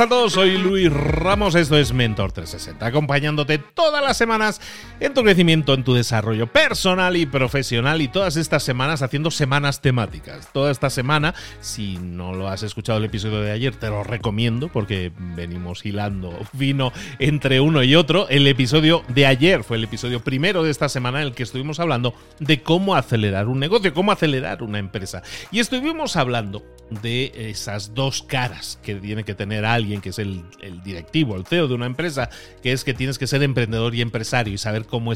A todos, soy Luis Ramos, esto es Mentor 360, acompañándote todas las semanas en tu crecimiento, en tu desarrollo personal y profesional y todas estas semanas haciendo semanas temáticas. Toda esta semana, si no lo has escuchado el episodio de ayer, te lo recomiendo porque venimos hilando vino entre uno y otro. El episodio de ayer fue el episodio primero de esta semana en el que estuvimos hablando de cómo acelerar un negocio, cómo acelerar una empresa. Y estuvimos hablando de esas dos caras que tiene que tener alguien que es el, directivo, el CEO de una empresa, que es que tienes que ser emprendedor y empresario y saber cómo,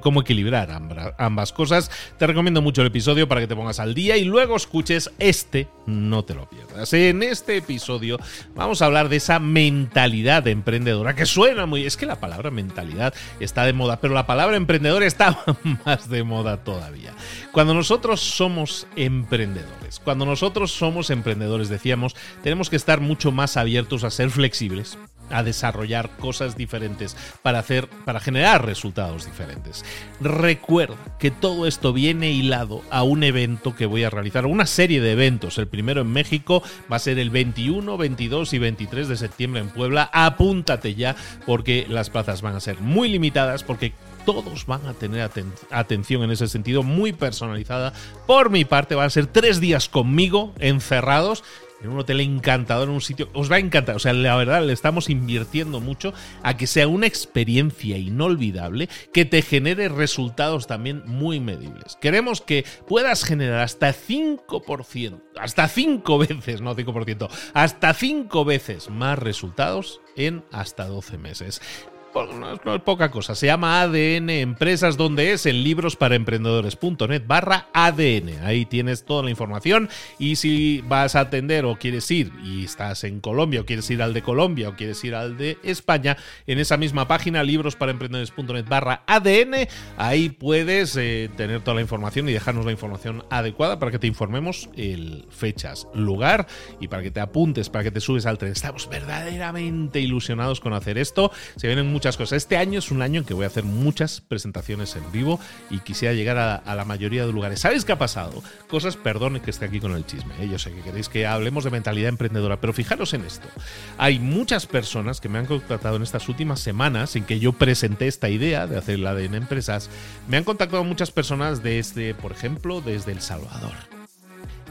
cómo equilibrar ambas cosas. Te recomiendo mucho el episodio para que te pongas al día y luego escuches este, no te lo pierdas. En este episodio vamos a hablar de esa mentalidad emprendedora que suena muy... Es que la palabra mentalidad está de moda, pero la palabra emprendedor está más de moda todavía. Cuando nosotros somos emprendedores, cuando nosotros somos emprendedores, decíamos, tenemos que estar mucho más abiertos a ser flexibles, a desarrollar cosas diferentes para hacer para generar resultados diferentes. Recuerda que todo esto viene hilado a un evento que voy a realizar, una serie de eventos. El primero en México va a ser el 21, 22 y 23 de septiembre en Puebla. Apúntate ya porque las plazas van a ser muy limitadas porque todos van a tener atención en ese sentido, muy personalizada. Por mi parte, van a ser tres días conmigo, encerrados, en un hotel encantador, en un sitio. Os va a encantar. O sea, la verdad, le estamos invirtiendo mucho a que sea una experiencia inolvidable que te genere resultados también muy medibles. Queremos que puedas generar hasta 5%, hasta 5 veces, no 5%, hasta 5 veces más resultados en hasta 12 meses no, es poca cosa. Se llama ADN Empresas, donde es en librosparaemprendedores.net barra ADN. Ahí tienes toda la información. Y si vas a atender o quieres ir y estás en Colombia o quieres ir al de Colombia o quieres ir al de España, en esa misma página, librosparaemprendedores.net barra ADN, ahí puedes eh, tener toda la información y dejarnos la información adecuada para que te informemos el fechas, lugar y para que te apuntes, para que te subes al tren. Estamos verdaderamente ilusionados con hacer esto. Se vienen muchas cosas. Este año es un año en que voy a hacer muchas presentaciones en vivo y quisiera llegar a, la mayoría de lugares. ¿Sabéis qué ha pasado? Cosas, perdón que esté aquí con el chisme. ¿eh? Yo sé que queréis que hablemos de mentalidad emprendedora, pero fijaros en esto. Hay muchas personas que me han contactado en estas últimas semanas en que yo presenté esta idea de hacer la en empresas. Me han contactado muchas personas desde, por ejemplo, desde El Salvador.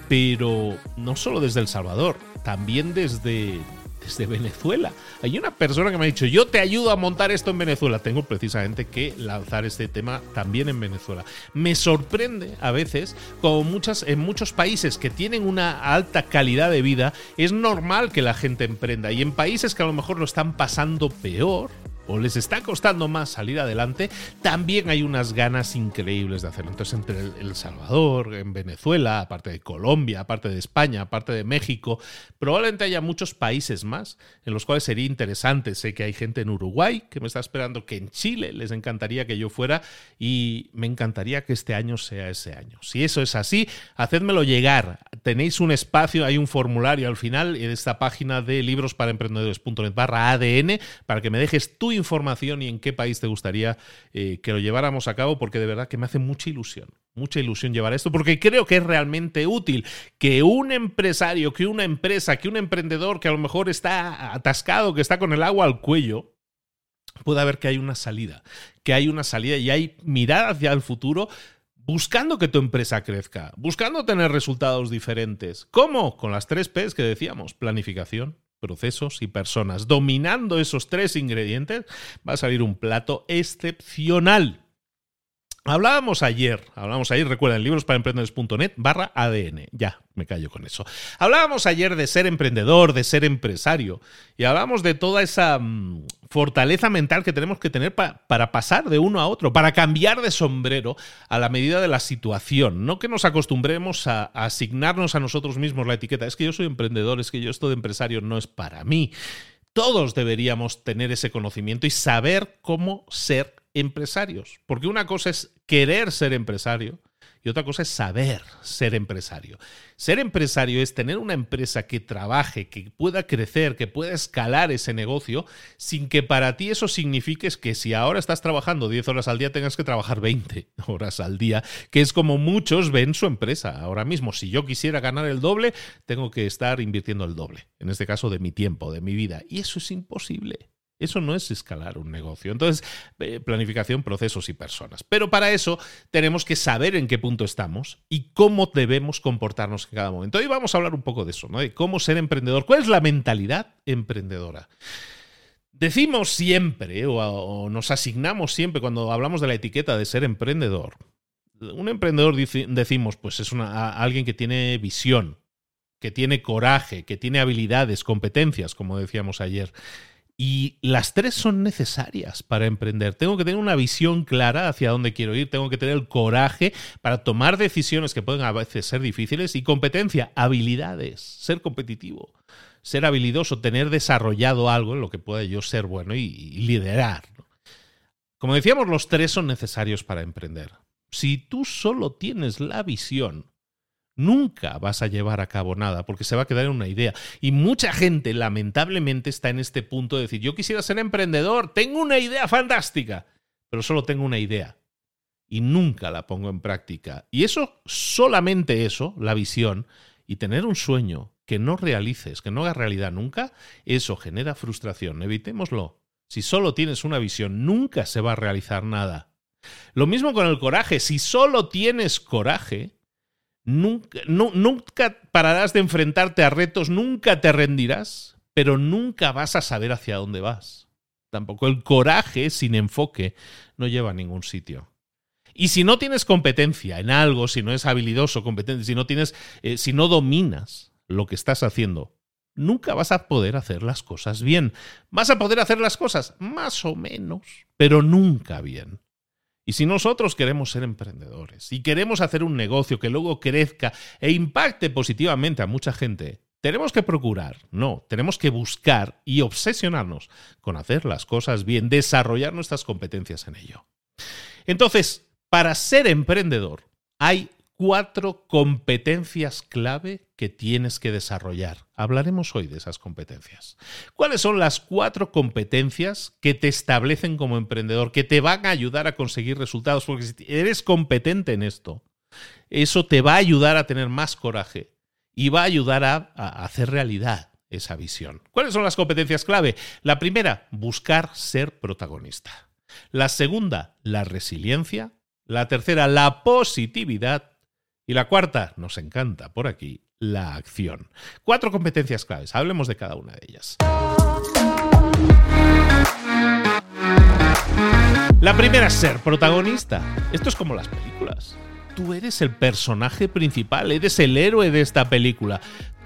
Pero no solo desde El Salvador, también desde desde Venezuela. Hay una persona que me ha dicho, yo te ayudo a montar esto en Venezuela. Tengo precisamente que lanzar este tema también en Venezuela. Me sorprende a veces, como muchas, en muchos países que tienen una alta calidad de vida, es normal que la gente emprenda. Y en países que a lo mejor lo están pasando peor, o les está costando más salir adelante, también hay unas ganas increíbles de hacerlo. Entonces, entre El Salvador, en Venezuela, aparte de Colombia, aparte de España, aparte de México, probablemente haya muchos países más en los cuales sería interesante. Sé que hay gente en Uruguay que me está esperando, que en Chile les encantaría que yo fuera y me encantaría que este año sea ese año. Si eso es así, hacedmelo llegar. Tenéis un espacio, hay un formulario al final en esta página de librosparaemprendedores.net barra ADN para que me dejes tu información y en qué país te gustaría eh, que lo lleváramos a cabo, porque de verdad que me hace mucha ilusión, mucha ilusión llevar esto, porque creo que es realmente útil que un empresario, que una empresa, que un emprendedor que a lo mejor está atascado, que está con el agua al cuello, pueda ver que hay una salida, que hay una salida y hay mirada hacia el futuro buscando que tu empresa crezca, buscando tener resultados diferentes. ¿Cómo? Con las tres P's que decíamos, planificación, procesos y personas. Dominando esos tres ingredientes va a salir un plato excepcional. Hablábamos ayer, hablábamos ayer, recuerden, librosparemprendedores.net barra ADN. Ya, me callo con eso. Hablábamos ayer de ser emprendedor, de ser empresario, y hablábamos de toda esa mm, fortaleza mental que tenemos que tener para pasar de uno a otro, para cambiar de sombrero a la medida de la situación. No que nos acostumbremos a, a asignarnos a nosotros mismos la etiqueta, es que yo soy emprendedor, es que yo esto de empresario no es para mí. Todos deberíamos tener ese conocimiento y saber cómo ser empresarios. Porque una cosa es querer ser empresario y otra cosa es saber ser empresario. Ser empresario es tener una empresa que trabaje, que pueda crecer, que pueda escalar ese negocio, sin que para ti eso signifique que si ahora estás trabajando 10 horas al día tengas que trabajar 20 horas al día, que es como muchos ven su empresa. Ahora mismo, si yo quisiera ganar el doble, tengo que estar invirtiendo el doble, en este caso de mi tiempo, de mi vida. Y eso es imposible. Eso no es escalar un negocio. Entonces, eh, planificación, procesos y personas. Pero para eso tenemos que saber en qué punto estamos y cómo debemos comportarnos en cada momento. Hoy vamos a hablar un poco de eso, ¿no? De cómo ser emprendedor. ¿Cuál es la mentalidad emprendedora? Decimos siempre o, nos asignamos siempre cuando hablamos de la etiqueta de ser emprendedor. Un emprendedor decimos, pues es alguien que tiene visión, que tiene coraje, que tiene habilidades, competencias, como decíamos ayer. Y las tres son necesarias para emprender. Tengo que tener una visión clara hacia dónde quiero ir, tengo que tener el coraje para tomar decisiones que pueden a veces ser difíciles y competencia, habilidades, ser competitivo, ser habilidoso, tener desarrollado algo en lo que pueda yo ser bueno y, liderar. Como decíamos, los tres son necesarios para emprender. Si tú solo tienes la visión, nunca vas a llevar a cabo nada porque se va a quedar en una idea. Y mucha gente lamentablemente está en este punto de decir, yo quisiera ser emprendedor, tengo una idea fantástica, pero solo tengo una idea y nunca la pongo en práctica. Y eso, solamente eso, la visión y tener un sueño que no realices, que no hagas realidad nunca, eso genera frustración. Evitémoslo. Si solo tienes una visión, nunca se va a realizar nada. Lo mismo con el coraje. Si solo tienes coraje, Nunca, nunca pararás de enfrentarte a retos, nunca te rendirás, pero nunca vas a saber hacia dónde vas. Tampoco el coraje sin enfoque no lleva a ningún sitio. Y si no tienes competencia en algo, si no es habilidoso, competente, si no tienes, eh, si no dominas lo que estás haciendo, nunca vas a poder hacer las cosas bien. Vas a poder hacer las cosas más o menos, pero nunca bien. Y si nosotros queremos ser emprendedores y queremos hacer un negocio que luego crezca e impacte positivamente a mucha gente, tenemos que procurar, no, tenemos que buscar y obsesionarnos con hacer las cosas bien, desarrollar nuestras competencias en ello. Entonces, para ser emprendedor hay cuatro competencias clave que tienes que desarrollar. Hablaremos hoy de esas competencias. ¿Cuáles son las cuatro competencias que te establecen como emprendedor, que te van a ayudar a conseguir resultados? Porque si eres competente en esto, eso te va a ayudar a tener más coraje y va a ayudar a, hacer realidad esa visión. ¿Cuáles son las competencias clave? La primera, buscar ser protagonista. La segunda, la resiliencia. La tercera, la positividad. Y la cuarta, nos encanta por aquí, la acción. Cuatro competencias claves, hablemos de cada una de ellas. La primera es ser protagonista. Esto es como las películas. Tú eres el personaje principal, eres el héroe de esta película.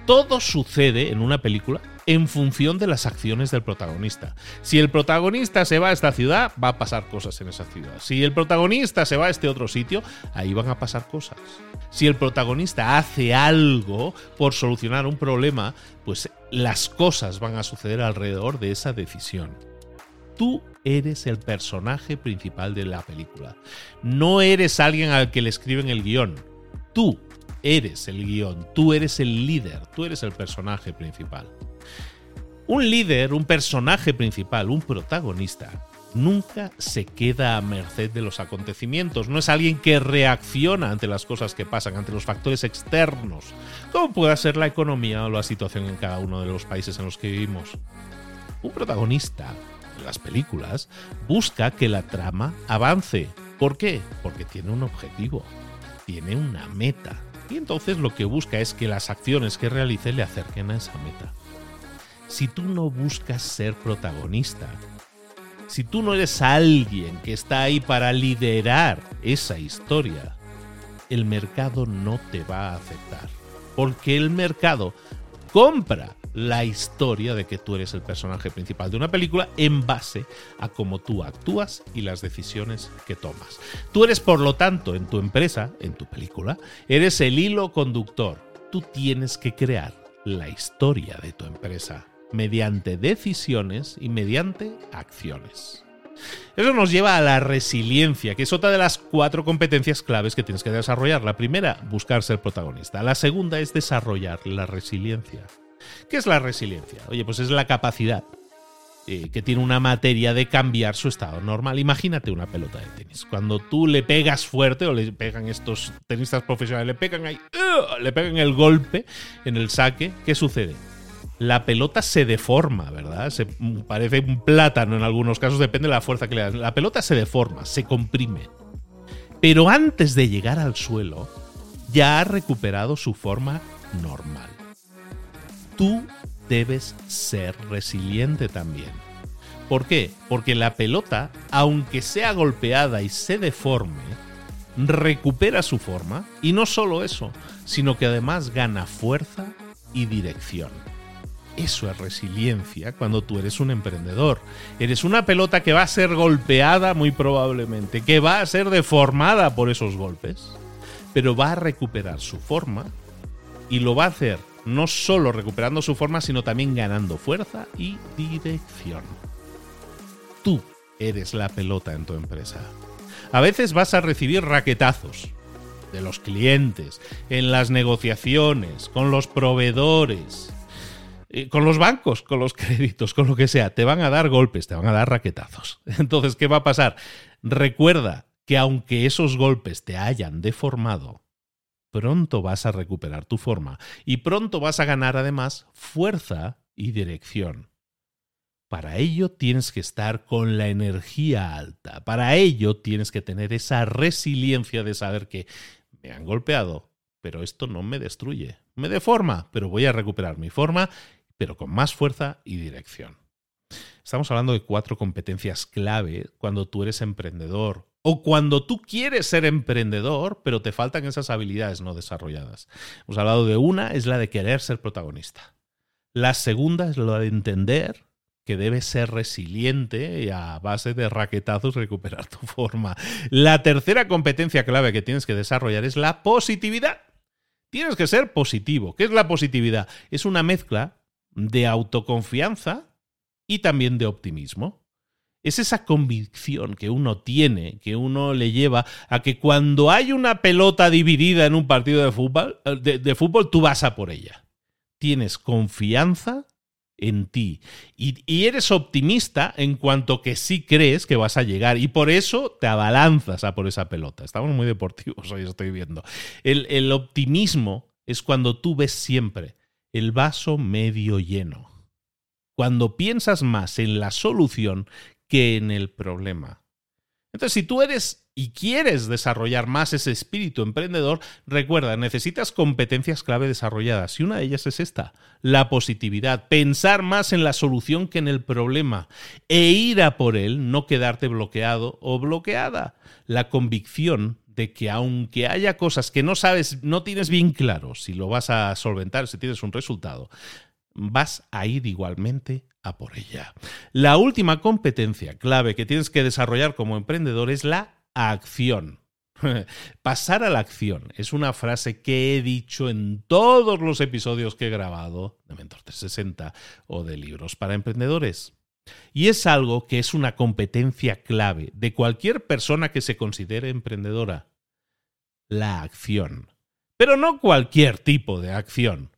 Todo sucede en una película en función de las acciones del protagonista. Si el protagonista se va a esta ciudad, va a pasar cosas en esa ciudad. Si el protagonista se va a este otro sitio, ahí van a pasar cosas. Si el protagonista hace algo por solucionar un problema, pues las cosas van a suceder alrededor de esa decisión. Tú eres el personaje principal de la película. No eres alguien al que le escriben el guion. Tú eres el guion, tú eres el líder, tú eres el personaje principal. Un líder, un personaje principal, un protagonista, nunca se queda a merced de los acontecimientos, no es alguien que reacciona ante las cosas que pasan, ante los factores externos, como pueda ser la economía o la situación en cada uno de los países en los que vivimos. Un protagonista en las películas busca que la trama avance. ¿Por qué? Porque tiene un objetivo, tiene una meta. Y entonces lo que busca es que las acciones que realice le acerquen a esa meta si tú no buscas ser protagonista, si tú no eres alguien que está ahí para liderar esa historia, el mercado no te va a aceptar. Porque el mercado compra la historia de que tú eres el personaje principal de una película en base a cómo tú actúas y las decisiones que tomas. Tú eres, por lo tanto, en tu empresa, en tu película, eres el hilo conductor. Tú tienes que crear la historia de tu empresa mediante decisiones y mediante acciones. Eso nos lleva a la resiliencia, que es otra de las cuatro competencias claves que tienes que desarrollar. La primera, buscar ser protagonista. La segunda es desarrollar la resiliencia. ¿Qué es la resiliencia? Oye, pues es la capacidad eh, que tiene una materia de cambiar su estado normal. Imagínate una pelota de tenis. Cuando tú le pegas fuerte, o le pegan estos tenistas profesionales, le pegan ahí, le pegan el golpe en el saque, ¿qué sucede? La pelota se deforma, ¿verdad? Se parece un plátano en algunos casos, depende de la fuerza que le das. La pelota se deforma, se comprime. Pero antes de llegar al suelo, ya ha recuperado su forma normal. Tú debes ser resiliente también. ¿Por qué? Porque la pelota, aunque sea golpeada y se deforme, recupera su forma y no solo eso, sino que además gana fuerza y dirección. Eso es resiliencia cuando tú eres un emprendedor. Eres una pelota que va a ser golpeada muy probablemente, que va a ser deformada por esos golpes, pero va a recuperar su forma y lo va a hacer no solo recuperando su forma, sino también ganando fuerza y dirección. Tú eres la pelota en tu empresa. A veces vas a recibir raquetazos de los clientes, en las negociaciones, con los proveedores, con los bancos, con los créditos, con lo que sea, te van a dar golpes, te van a dar raquetazos. Entonces, ¿qué va a pasar? Recuerda que aunque esos golpes te hayan deformado, pronto vas a recuperar tu forma y pronto vas a ganar además fuerza y dirección. Para ello tienes que estar con la energía alta. Para ello tienes que tener esa resiliencia de saber que me han golpeado, pero esto no me destruye. Me deforma, pero voy a recuperar mi forma pero con más fuerza y dirección. Estamos hablando de cuatro competencias clave cuando tú eres emprendedor o cuando tú quieres ser emprendedor, pero te faltan esas habilidades no desarrolladas. Hemos hablado de una, es la de querer ser protagonista. La segunda es la de entender que debes ser resiliente y a base de raquetazos recuperar tu forma. La tercera competencia clave que tienes que desarrollar es la positividad. Tienes que ser positivo. ¿Qué es la positividad? Es una mezcla de autoconfianza y también de optimismo. Es esa convicción que uno tiene, que uno le lleva a que cuando hay una pelota dividida en un partido de fútbol, de, de fútbol tú vas a por ella. Tienes confianza en ti y, eres optimista en cuanto que sí crees que vas a llegar y por eso te abalanzas a por esa pelota. Estamos muy deportivos hoy, estoy viendo. El optimismo es cuando tú ves siempre el vaso medio lleno. Cuando piensas más en la solución que en el problema. Entonces, si tú eres y quieres desarrollar más ese espíritu emprendedor, recuerda, necesitas competencias clave desarrolladas y una de ellas es esta, la positividad, pensar más en la solución que en el problema e ir a por él, no quedarte bloqueado o bloqueada. La convicción de que aunque haya cosas que no sabes, no tienes bien claro si lo vas a solventar, si tienes un resultado, vas a ir igualmente a por ella. La última competencia clave que tienes que desarrollar como emprendedor es la acción. Pasar a la acción es una frase que he dicho en todos los episodios que he grabado de Mentor 360 o de libros para emprendedores. Y es algo que es una competencia clave de cualquier persona que se considere emprendedora. La acción. Pero no cualquier tipo de acción.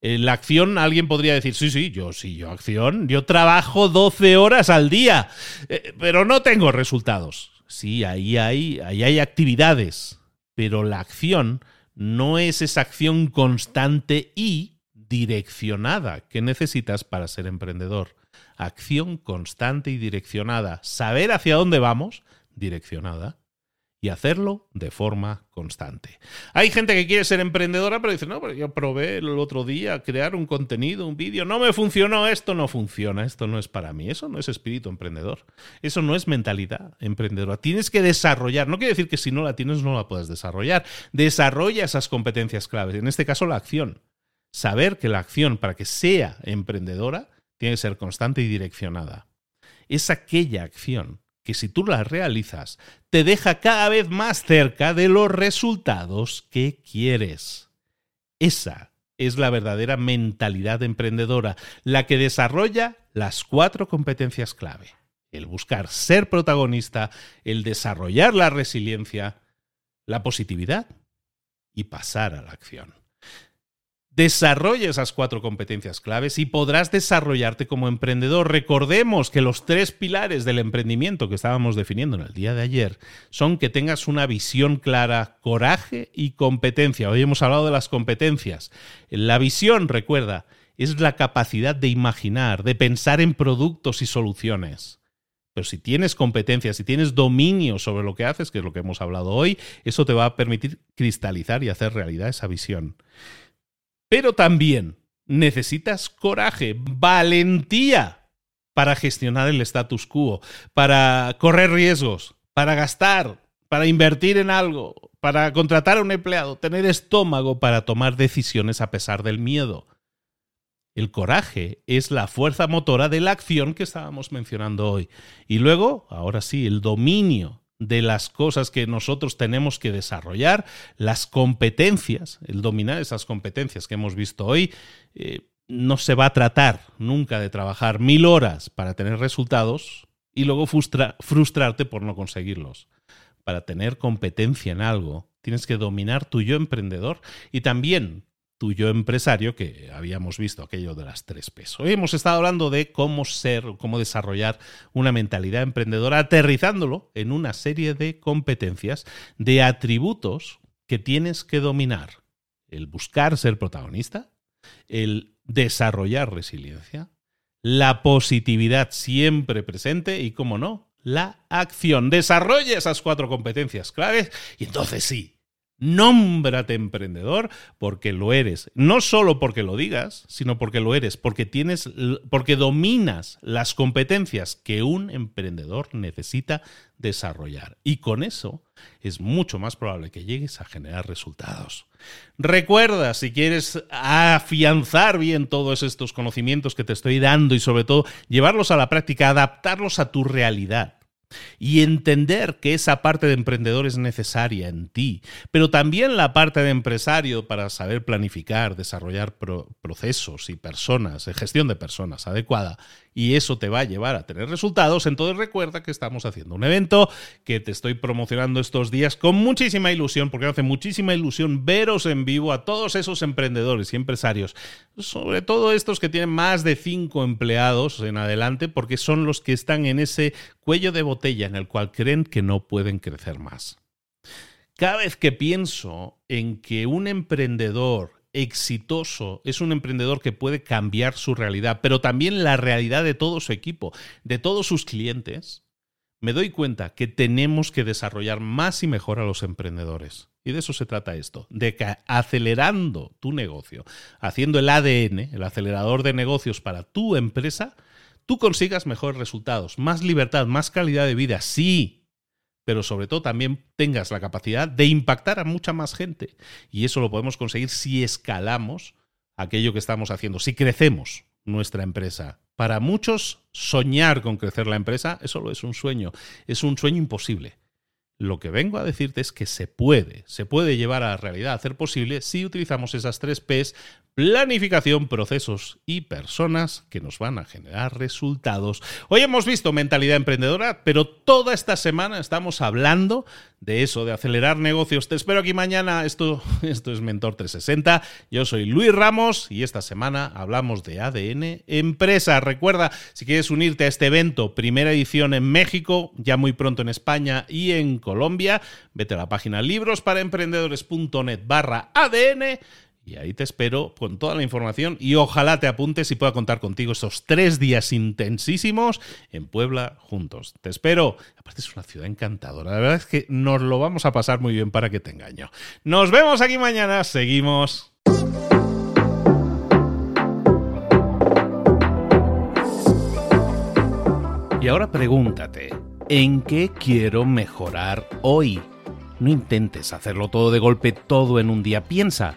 En la acción alguien podría decir, sí, sí, yo sí, yo acción, yo trabajo 12 horas al día, eh, pero no tengo resultados. Sí, ahí hay, ahí hay actividades, pero la acción no es esa acción constante y direccionada que necesitas para ser emprendedor. Acción constante y direccionada. Saber hacia dónde vamos, direccionada y hacerlo de forma constante. Hay gente que quiere ser emprendedora, pero dice, no, pero yo probé el otro día crear un contenido, un vídeo, no me funcionó, esto no funciona, esto no es para mí. Eso no es espíritu emprendedor, eso no es mentalidad emprendedora. Tienes que desarrollar, no quiere decir que si no la tienes no la puedas desarrollar. Desarrolla esas competencias claves, en este caso la acción. Saber que la acción para que sea emprendedora tiene que ser constante y direccionada. Es aquella acción que si tú la realizas, te deja cada vez más cerca de los resultados que quieres. Esa es la verdadera mentalidad emprendedora, la que desarrolla las cuatro competencias clave. El buscar ser protagonista, el desarrollar la resiliencia, la positividad y pasar a la acción. Desarrolla esas cuatro competencias claves y podrás desarrollarte como emprendedor. Recordemos que los tres pilares del emprendimiento que estábamos definiendo en el día de ayer son que tengas una visión clara, coraje y competencia. Hoy hemos hablado de las competencias. La visión, recuerda, es la capacidad de imaginar, de pensar en productos y soluciones. Pero si tienes competencias, si tienes dominio sobre lo que haces, que es lo que hemos hablado hoy, eso te va a permitir cristalizar y hacer realidad esa visión. Pero también necesitas coraje, valentía para gestionar el status quo, para correr riesgos, para gastar, para invertir en algo, para contratar a un empleado, tener estómago para tomar decisiones a pesar del miedo. El coraje es la fuerza motora de la acción que estábamos mencionando hoy. Y luego, ahora sí, el dominio de las cosas que nosotros tenemos que desarrollar, las competencias, el dominar esas competencias que hemos visto hoy, eh, no se va a tratar nunca de trabajar mil horas para tener resultados y luego frustrarte por no conseguirlos. Para tener competencia en algo, tienes que dominar tu yo emprendedor y también tuyo empresario, que habíamos visto aquello de las tres pesos. Hoy hemos estado hablando de cómo ser, cómo desarrollar una mentalidad emprendedora, aterrizándolo en una serie de competencias, de atributos que tienes que dominar. El buscar ser protagonista, el desarrollar resiliencia, la positividad siempre presente y, como no, la acción. Desarrolla esas cuatro competencias claves y entonces sí, Nómbrate emprendedor porque lo eres. No solo porque lo digas, sino porque lo eres, porque tienes, porque dominas las competencias que un emprendedor necesita desarrollar. Y con eso es mucho más probable que llegues a generar resultados. Recuerda, si quieres afianzar bien todos estos conocimientos que te estoy dando y sobre todo llevarlos a la práctica, adaptarlos a tu realidad y entender que esa parte de emprendedor es necesaria en ti, pero también la parte de empresario para saber planificar, desarrollar procesos y personas, gestión de personas adecuada, y eso te va a llevar a tener resultados, entonces recuerda que estamos haciendo un evento que te estoy promocionando estos días con muchísima ilusión, porque hace muchísima ilusión veros en vivo a todos esos emprendedores y empresarios, sobre todo estos que tienen más de cinco empleados en adelante, porque son los que están en ese cuello de botella en el cual creen que no pueden crecer más. Cada vez que pienso en que un emprendedor exitoso es un emprendedor que puede cambiar su realidad, pero también la realidad de todo su equipo, de todos sus clientes, me doy cuenta que tenemos que desarrollar más y mejor a los emprendedores. Y de eso se trata esto, de que acelerando tu negocio, haciendo el ADN, el acelerador de negocios para tu empresa, tú consigas mejores resultados, más libertad, más calidad de vida, sí, pero sobre todo también tengas la capacidad de impactar a mucha más gente. Y eso lo podemos conseguir si escalamos aquello que estamos haciendo, si crecemos nuestra empresa. Para muchos, soñar con crecer la empresa, eso solo es un sueño, es un sueño imposible. Lo que vengo a decirte es que se puede, se puede llevar a la realidad, hacer posible si utilizamos esas tres P's planificación, procesos y personas que nos van a generar resultados. Hoy hemos visto mentalidad emprendedora, pero toda esta semana estamos hablando de eso, de acelerar negocios. Te espero aquí mañana. Esto, esto es Mentor 360. Yo soy Luis Ramos y esta semana hablamos de ADN Empresa. Recuerda, si quieres unirte a este evento, primera edición en México, ya muy pronto en España y en Colombia, vete a la página librosparaemprendedores.net barra ADN y ahí te espero con toda la información y ojalá te apuntes y pueda contar contigo esos tres días intensísimos en Puebla juntos. Te espero. Aparte es una ciudad encantadora. La verdad es que nos lo vamos a pasar muy bien para que te engaño. Nos vemos aquí mañana. Seguimos. Y ahora pregúntate, ¿en qué quiero mejorar hoy? No intentes hacerlo todo de golpe, todo en un día. Piensa.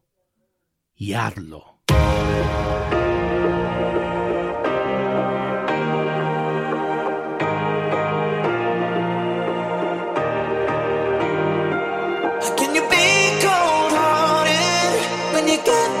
y hazlo. Can you be cold hearted when you get